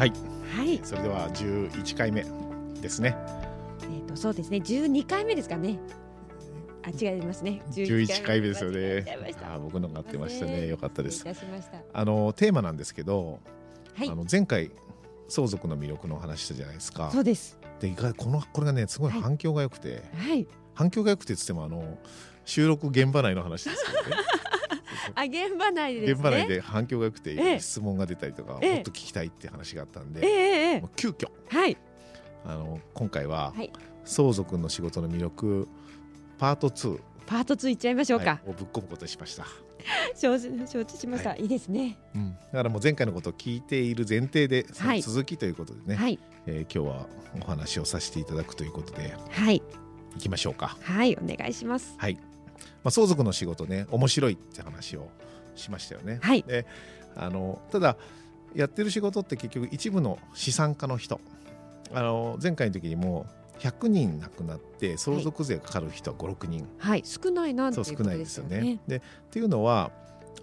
はい。はい、それでは11回目ですね。えー、とそうですね。12回目ですかね。あ違いますね。11回目。ですよね。あー僕のが合ってましたね。よかったです。あのテーマなんですけど、はい。あの前回相続の魅力のお話したじゃないですか。そうです。で意外このこれがねすごいはい。反響が良くて、はい。反響が良くてっつってもあの収録現場内の話ですけどねあ現場内でですね。現場内で反響が良くて、ええ。質問が出たりとか、ええ。もっと聞きたいって話があったんで、ええ急遽。はい。あの今回は、はい。相続の仕事の魅力パート2パート2いっちゃいましょうか、はい。をぶっ込むことにしました、承知しました、、はい。いですね。うん、だからもう前回のことを聞いている前提でそはい。の続きということでね、はい。えー今日はお話をさせていただくということではい。いきましょうか。はいお願いします。はい、まあ、相続の仕事ね面白いって話をしましたよね、はい。であのただやってる仕事って結局一部の資産家の人。あの前回の時にも100人亡くなって相続税がかかる人は56人、はい。少ないなってそいううこと少ないですすよね。ね。でっていうのは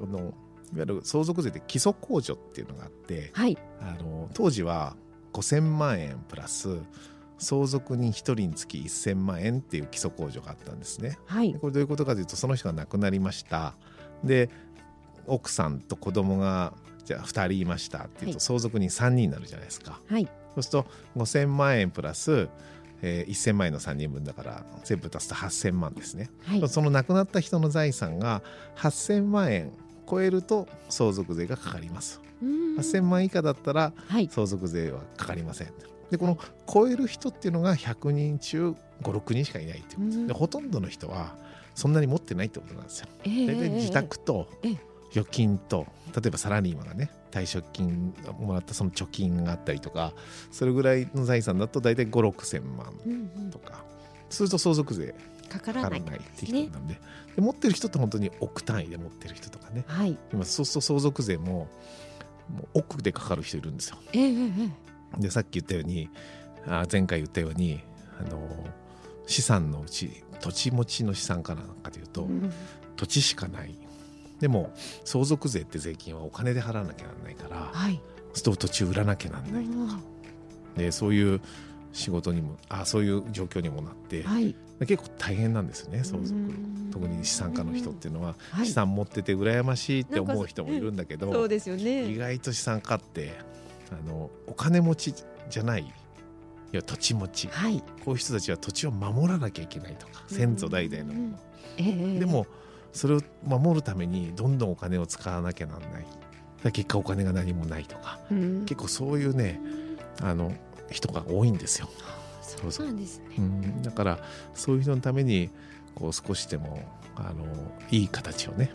あのいわゆる相続税って基礎控除っていうのがあってはい。あの当時は5000万円プラス相続人1人につき1000万円っていう基礎控除があったんですね。はいでこれどういうことかというとその人が亡くなりましたで奥さんと子供がじゃあ2人いましたっていうとはい相続人3人になるじゃないですか。はいそうすると5000万円プラス、えー1000万円の3人分だから全部足すと8000万ですね。はいその亡くなった人の財産が8000万円超えると相続税がかかります。うーん8000万以下だったらはい相続税はかかりません。でこの超える人っていうのが100人中56人しかいないっていう。ことですうん。でほとんどの人はそんなに持ってないってことなんですよ。ええ大体自宅とええ。預金と例えばサラリーマンがね退職金もらったその貯金があったりとかそれぐらいの財産だと大体5 6千万うんうん。とか。すると相続税かかからないって人なんで。で持ってる人って本当に億単位で持ってる人とかね。はい。今そうすると相続税ももう億でかかる人いるんですよ。ええええでさっき言ったようにあ前回言ったようにあの資産のうち土地持ちの資産かなんかというと、うん。土地しかない。でも相続税って税金はお金で払わなきゃならないからはい。そ土地売らなきゃなんないと。かでそういう仕事にもあそういう状況にもなってはい。結構大変なんですよね相続。うん。特に資産家の人っていうのははい。資産持ってて羨ましいって思う人もいるんだけど、そうですよ意ね外と資産家ってあのお金持ちじゃない。いや土地持ち。はい。こういう人たちは土地を守らなきゃいけないとか先祖代々のもの、ええ。ええでもそれを守るためにどんどんお金を使わなきゃなんない。結果お金が何もないとか。うん。結構そういうねあの人が多いんですよ、そうなんですね。うん、だからそういう人のためにこう少しでもあのいい形をね。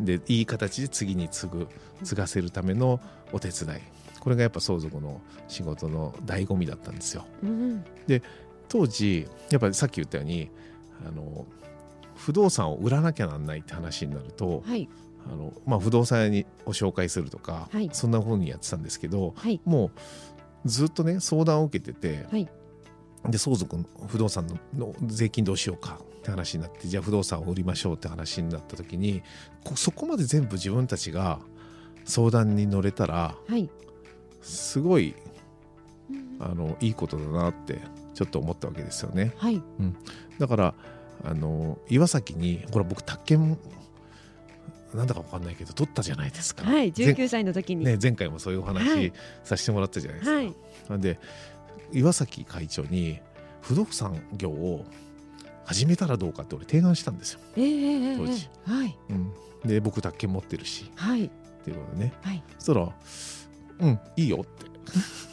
でいい形で次に継ぐ継がせるためのお手伝いこれがやっぱ相続の仕事の醍醐味だったんですよ。うん当時やっぱりさっき言ったようにあの不動産を売らなきゃなんないって話になると、はい。あのまあ、不動産屋にを紹介するとか、はい。そんな風にやってたんですけどはい。もうずっとね相談を受けてて、はい。で相続の不動産のの税金どうしようかって話になってじゃあ不動産を売りましょうって話になった時にこそこまで全部自分たちが相談に乗れたらはいすごいうん。あのいいことだなってちょっと思ったわけですよね。はい。だからあの岩崎にほら僕宅建なんだか分かんないけど取ったじゃないですか。はい前19歳の時に。ね、前回もそういうおは話い。させてもらったじゃないですか。はい。なんで岩崎会長に不動産業を始めたらどうかって俺提案したんですよ。ええええええ当時。はい。うん、で僕宅建持ってるし。はい。っていうことでね。はい。そしたら「うん。いいよ」っ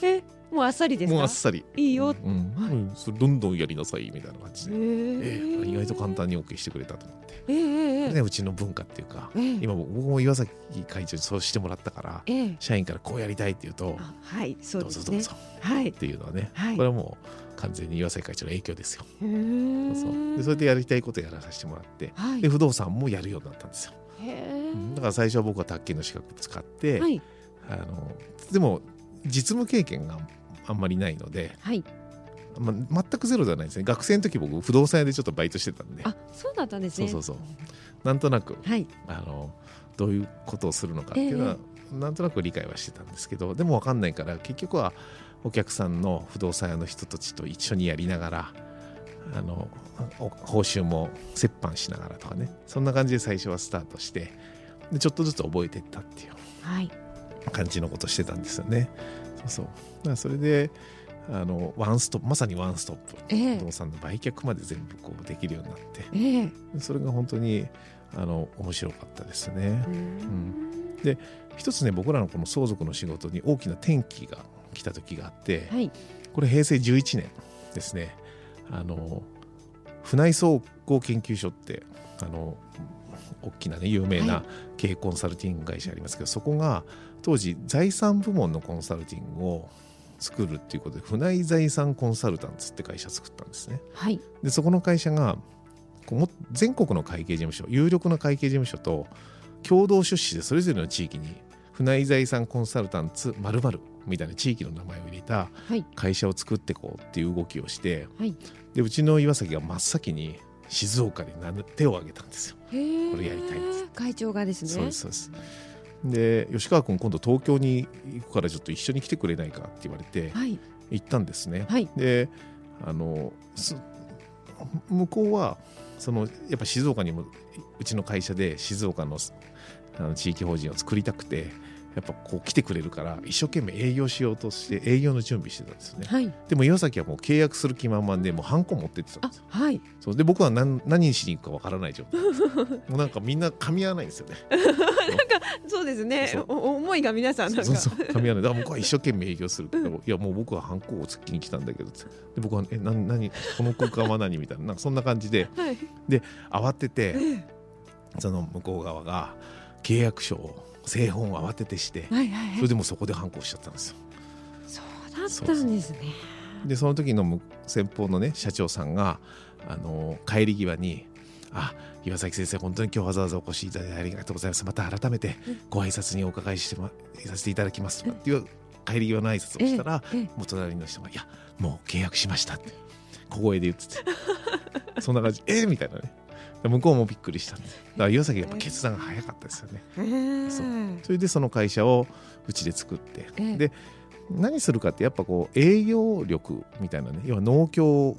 て。えもうあっさりですか？もうあっさり。いいよ。うん。うん。それどんどんやりなさいみたいな感じへで、えー。え意外と簡単に OK してくれたと思って、ええええでうちの文化っていうか、ええ今僕も岩崎会長にそうしてもらったからええ社員からこうやりたいって言うとあはいそうですね。どうぞどうぞ。はい。っていうのはね、はい。これはもう完全に岩崎会長の影響ですよ。へー。そうでそれでやりたいことやらさせてもらってはい。で不動産もやるようになったんですよ。へー。だから最初は僕は宅建の資格使って、はいあのでも実務経験があんまりないので、はい。まあ、全くゼロではないですね。学生の時僕不動産屋でちょっとバイトしてたんで。あそうだったんですね。そうそうそう。なんとなくはい。あのどういうことをするのかっていうのは、なんとなく理解はしてたんですけどでも分かんないから結局はお客さんの不動産屋の人たちと一緒にやりながらあのお報酬も折半しながらとかね。そんな感じで最初はスタートしてでちょっとずつ覚えていったっていう。はい感じのことしてたんですよね。そうそう。それであのワンストップまさにワンストップ。ええ。不動産の売却まで全部こうできるようになって。ええ。それが本当にあの面白かったですね。うん。一つね僕らのこの相続の仕事に大きな転機が来た時があって、はい。これ平成11年ですね。あの船井総合研究所ってあの大きなね有名はな経営コンサルティング会社ありますけど、そこが当時財産部門のコンサルティングを作るっていうことで船井財産コンサルタンツって会社作ったんですね。はい。でそこの会社がこうも全国の会計事務所有力な会計事務所と共同出資でそれぞれの地域に船井財産コンサルタンツ〇〇みたいな地域の名前を入れたはい。会社を作っていこうっていう動きをしてはい。でうちの岩崎が真っ先に静岡で名手を挙げたんですよ。これやりたいんです。会長がですね。そうですそうです。で吉川君今度東京に行くからちょっと一緒に来てくれないかって言われてはい。行ったんですね。はい。であのす向こうはそのやっぱ静岡にもうちの会社で静岡のあの地域法人を作りたくてやっぱこう来てくれるから一生懸命営業しようとして営業の準備してたんですよね。はい。でも岩崎はもう契約する気満々でもうハンコ持ってってたんあですよ。はい。そう。で僕は何何しに行くかわからない状態。もうなんかみんな噛み合わないんですよね。そうですね。思いが皆さんなんか。そうそう。噛み合わない。だから僕は一生懸命営業するけど、いやもう僕はハンコを突きに来たんだけどで僕はえ何何この空間は何みたいな。なんかそんな感じで。はい。慌ててえ。その向こう側が契約書を製本を慌ててしてえはいはいはい。それでもうそこでハンコをしちゃったんですよ。そうだったんですね。でその時の向先方のね社長さんがあの帰り際に「あ岩崎先生本当に今日わざわざお越しいただいてありがとうございます。また改めてご挨拶にお伺いして、ま、させていただきます」とかっていう帰り際の挨拶をしたら、もう隣の人が「いやもう契約しました」って小声で言ってて。そんな感じ「えみたいなね。で向こうもびっくりした。だから岩崎やっぱ決断が早かったですよね。へえそう。それでその会社をうちで作って、ええ。で何するかってやっぱこう営業力みたいなね要は農協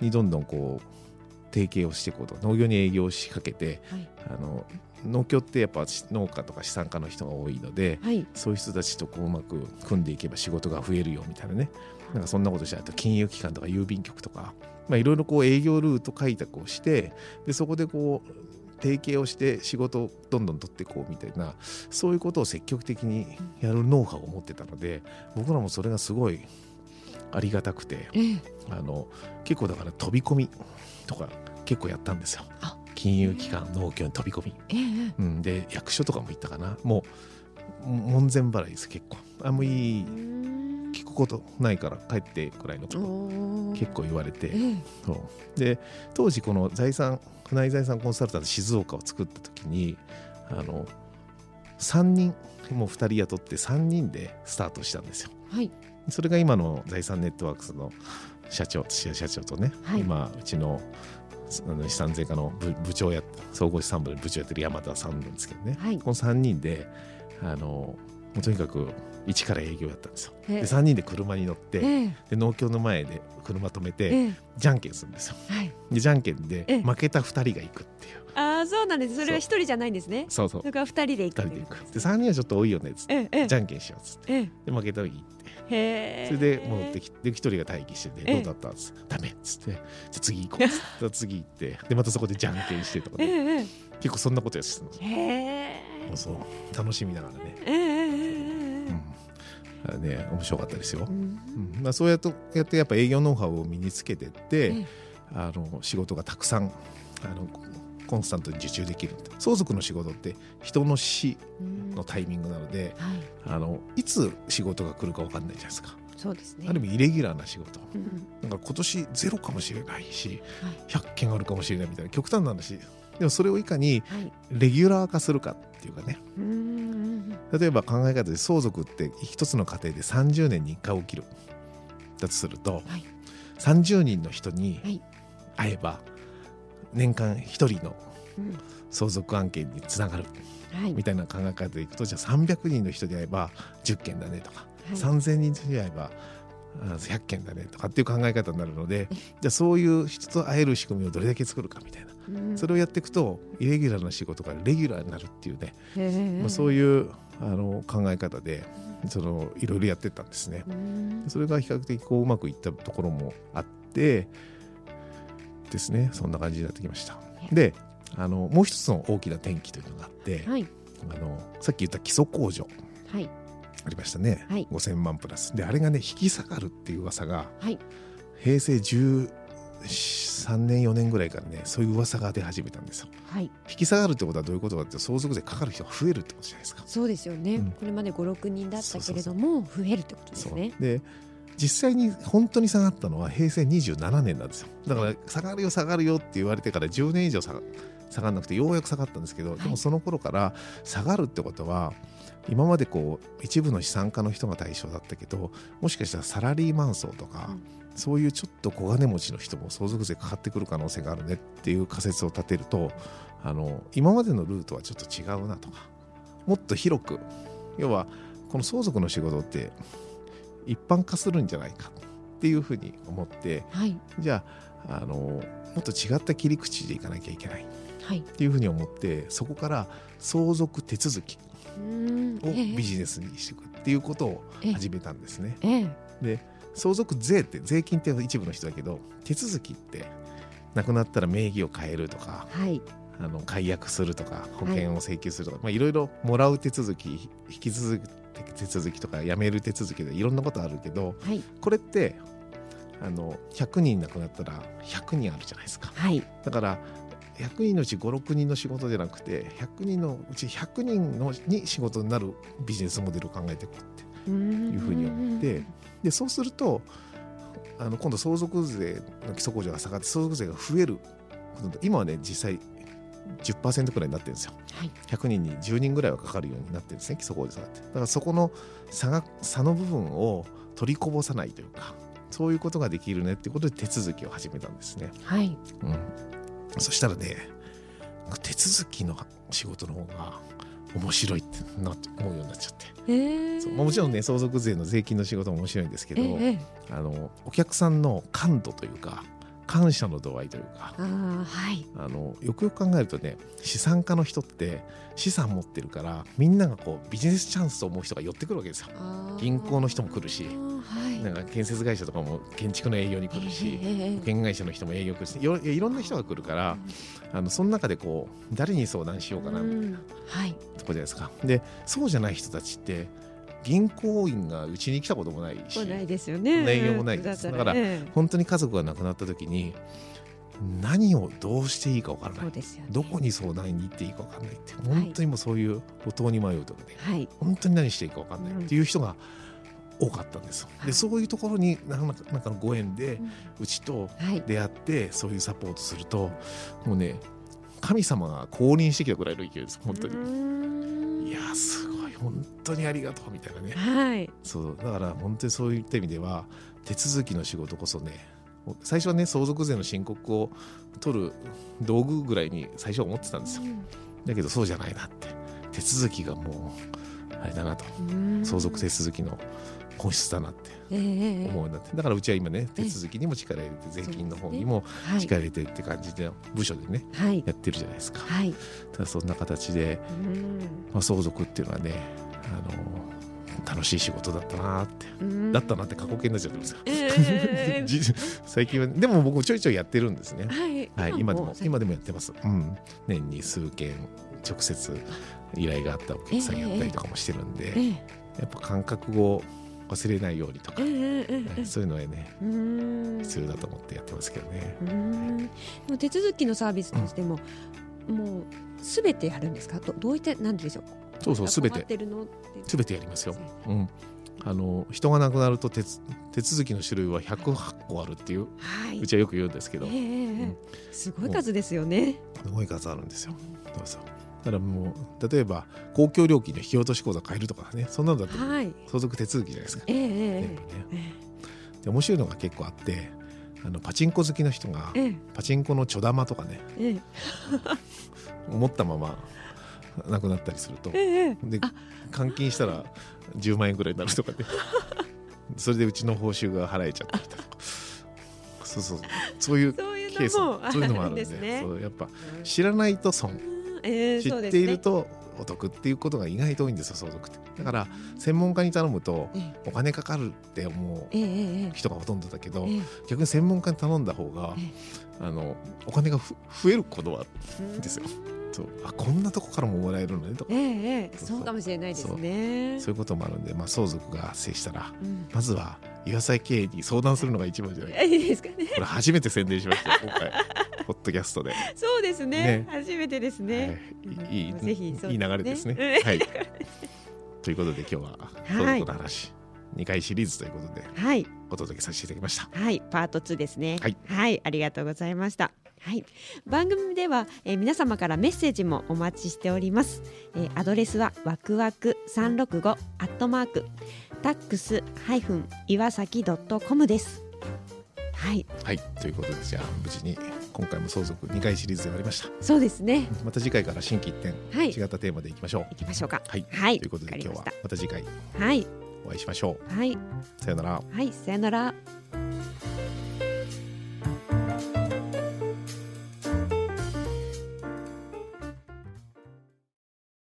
にどんどんこう提携をしていこうと農業に営業を仕掛けてはい。あの農協ってやっぱ農家とか資産家の人が多いのではい。そういう人たちとこううまく組んでいけば仕事が増えるよみたいなね。なんかそんなことしてあと金融機関とか郵便局とかまあいろいろこう営業ルート開拓をしてでそこでこう提携をして仕事をどんどん取っていこうみたいなそういうことを積極的にやるノウハウを持ってたので僕らもそれがすごいありがたくてええ。あの結構だから飛び込みとか結構やったんですよ。あ。金融機関農協に飛び込み、ええうん、で役所とかも行ったかな。もう門前払いです結構。あもういい聞くことないから帰ってくらいのこと結構言われてで当時この財産船井財産コンサルタント静岡を作った時にあの3人もう2人雇って3人でスタートしたんですよ。はい。それが今の財産ネットワークスの社長土屋社長とね、はい。今うちのあの資産税課の部部長や総合資産部で部長やってる山田さんなんですけどね、はい。この3人であのもうとにかく一から営業やったんですよ。ええ。で3人で車に乗って、ええ。で農協の前で車止めて、ええ。じゃんけんするんですよ。はい。でじゃんけんでええ。負けた2人が行くっていう。ああそうなんです。それは一人じゃないんですね。そうそう。それから二人で行2く人で行く。で3人はちょっと多いよねっつって、じゃんけんしようっつって。ええ。で負けた時行って。へえ。それで戻ってきて、で一人が待機してて、ええ。どうだったっつって、ダメっつって、じゃあ次行こうっつって、で 次行って、で、またそこでじゃんけんしてとかえね、ええ。結構そんなことやってたんですえへえ。よ。そう、楽しみながらね。ええね面白かったですよ。う。ん。うん。まあ、そうやってやってやっぱ営業ノウハウを身につけてって、ええ。あの仕事がたくさんあのコンスタントに受注できる相続の仕事って人の死うん。のタイミングなのではい。あのいつ仕事が来るか分かんないじゃないですか、そうですね。ある意味イレギュラーな仕事。うんだから今年ゼロかもしれないしはい。100件あるかもしれないみたいな極端な話。でもそれをいかにはい。レギュラー化するかっていうかね。うん例えば考え方で相続って一つの家庭で30年に1回起きる。だとすると、はい。30人の人にはい。会えば年間1人のうん。相続案件につながる。はい。みたいな考え方でいくとじゃあ300人の人に会えば10件だねとか、はい。3000人に会えばあ100件だねとかっていう考え方になるのでじゃあそういう人と会える仕組みをどれだけ作るかみたいな。うん。それをやっていくとイレギュラーな仕事がレギュラーになるっていうね、まあ、そういうあの考え方でそのいろいろやってったんですね。うん。それが比較的こううまくいったところもあってですね。そんな感じになってきました。であのもう一つの大きな転機というのがあって、はい。あのさっき言った基礎控除はいありましたね、はい。5000万プラス。であれがね引き下がるっていう噂がはい。平成13年4年ぐらいからねそういう噂が出始めたんですよ。はい。引き下がるってことはどういうことかって相続税かかる人が増えるってことじゃないですか。そうですよね、うん。これまで五六人だったけれども増えるってことですね。で実際に本当に下がったのは平成27年なんですよ。だから下がるよ下がるよって言われてから10年以上下が下がらなくてようやく下がったんですけど、はい。でもその頃から下がるってことは今までこう一部の資産家の人が対象だったけどもしかしたらサラリーマン層とか、うん。そういうちょっと小金持ちの人も相続税かかってくる可能性があるねっていう仮説を立てるとあの今までのルートはちょっと違うなとかもっと広く要はこの相続の仕事って一般化するんじゃないかっていうふうに思ってはい。じゃああのもっと違った切り口でいかなきゃいけないっはい。ていうふうに思ってそこから相続手続きうんをビジネスにしていくっていうことをええ。始めたんですね。ええ。で相続税って税金って一部の人だけど手続きって亡くなったら名義を変えるとかはい。あの解約するとか保険を請求するとか、いまあ、いろいろもらう手続き引き続き手続きとか辞める手続きでいろんなことあるけどはい。これってあの100人亡くなったら100人あるじゃないですか。はい。だから100人のうち56人の仕事じゃなくて100人のうち100人のに仕事になるビジネスモデルを考えていこうっていうふうに思ってでそうするとあの今度相続税の基礎控除が下がって相続税が増える今はね実際10%くらいになってるんですよ。はい。100人に10人ぐらいはかかるようになってるんですね基礎控除下がって。だからそこの差が差の部分を取りこぼさないというかそういうことができるねっていうことで手続きを始めたんですね、はい。うん、そしたらね手続きの仕事の方が面白いってなって思うようになっちゃって。ええそうまあもちろんね相続税の税金の仕事も面白いんですけど、ええ。あのお客さんの感度というか感謝の度合いというかああはい。あのよくよく考えるとね資産家の人って資産持ってるからみんながこうビジネスチャンスと思う人が寄ってくるわけですよ。銀行の人も来るしはい。なんか建設会社とかも建築の営業に来るし、ええええ保険会社の人も営業来るしいろいろんな人が来るからあのその中でこう誰に相談しようかなみたいなうん。はい。とこじゃないですか。でそうじゃない人たちって銀行員がうちに来たこともないし来ないですよね。内容もないです。だからええ本当に家族が亡くなった時に何をどうしていいか分からない。ね。どこに相談に行っていいか分かんないって本当にもうそういう路頭に迷うとかねはい。本当に何していいか分かんないっていう人が多かったんですよ。はい。でそういうところに何らかなんかのご縁でうちとはい。出会ってそういうサポートするともうね神様が降臨してきたぐらいの勢いです本当に。にいやーすごい本当にありがとうみたいなね。はい。そうだから本当にそういった意味では手続きの仕事こそね最初はね相続税の申告を取る道具ぐらいに最初は思ってたんですよ。だけどそうじゃないなって。手続きがもうあれだなと。うん。相続手続きの本質だなって思うようになって。だからうちは今ね手続きにも力入れて税金の方にもはい力入れてって感じで部署でねはい。やってるじゃないですか。はい。ただそんな形でまあ、相続っていうのはねあの楽しい仕事だったなって、うん。だったなって過去形になっちゃってますよ、ええ じ最近はでも僕もちょいちょいやってるんですね。はい。はい今でも今ででもやってます、うん、年に数件直接依頼があったお客さんやったりとかもしてるんで、ええ。やっぱ感覚を忘れないようにとか、そういうのはねうん。うーん必要だと思ってやってますけどね。うーん。でも手続きのサービスとしても、もうすべてやるんですか？どどういったなんでしょう？そうそうすべて。困ってるのって。すべてやりますよ。うん。あの人が亡くなると手つ手続きの種類は108個あるっていうはい。うちはよく言うんですけど。ええええうん。すごい数ですよね。すごい数あるんですよ。そうそうだからもう例えば公共料金の引き落とし口座変えるとかねそんなのだってはい。相続手続きじゃないですか。で面白いのが結構あってあのパチンコ好きの人がええ。パチンコのちょ玉とかねええ。持ったまま亡くなったりするとえええで換金したら10万円ぐらいになるとかね。それでうちの報酬が払えちゃったりとか。そうそうそう。いうケースのもあそういうのもあるんで。ね。そうやっぱ知らないと損ええ知っているとお得っていうことが意外と多いんですよ相続って。だから専門家に頼むとええ。お金かかるって思う人がほとんどだけどええ。逆に専門家に頼んだ方がえあのお金がふ増えることはうんですよ。そう。あこんなとこからももらえるのねとか。ええええ。そうかもしれないですね。そういうこともあるんで、まあ、相続が発生したら。うん。まずは岩崎経営に相談するのが一番じゃないいいですかね。これ初めて宣伝しましたよ今回ポッドキャストで、はそうですねね。初めてですね。い、いいぜひねいい流れですね。うんはい、ということで今日は相続の話、2回シリーズということではい。お届けさせていただきました。はい、パート2ですね。はい、ありがとうございました。はい、番組では、えー皆様からメッセージもお待ちしております。えーアドレスはわくわく三六五アットマークタックスハイフン岩崎ドットコムです。はい、はい、ということでじゃあ無事に今回も相続2回シリーズで終わりました。そうですね。また次回から新規一点、はい、違ったテーマでいきましょう。行きましょうか。はい、はいということで今日はまた次回はい、お会いしましょはい、う。さよなら。はい、さよなら。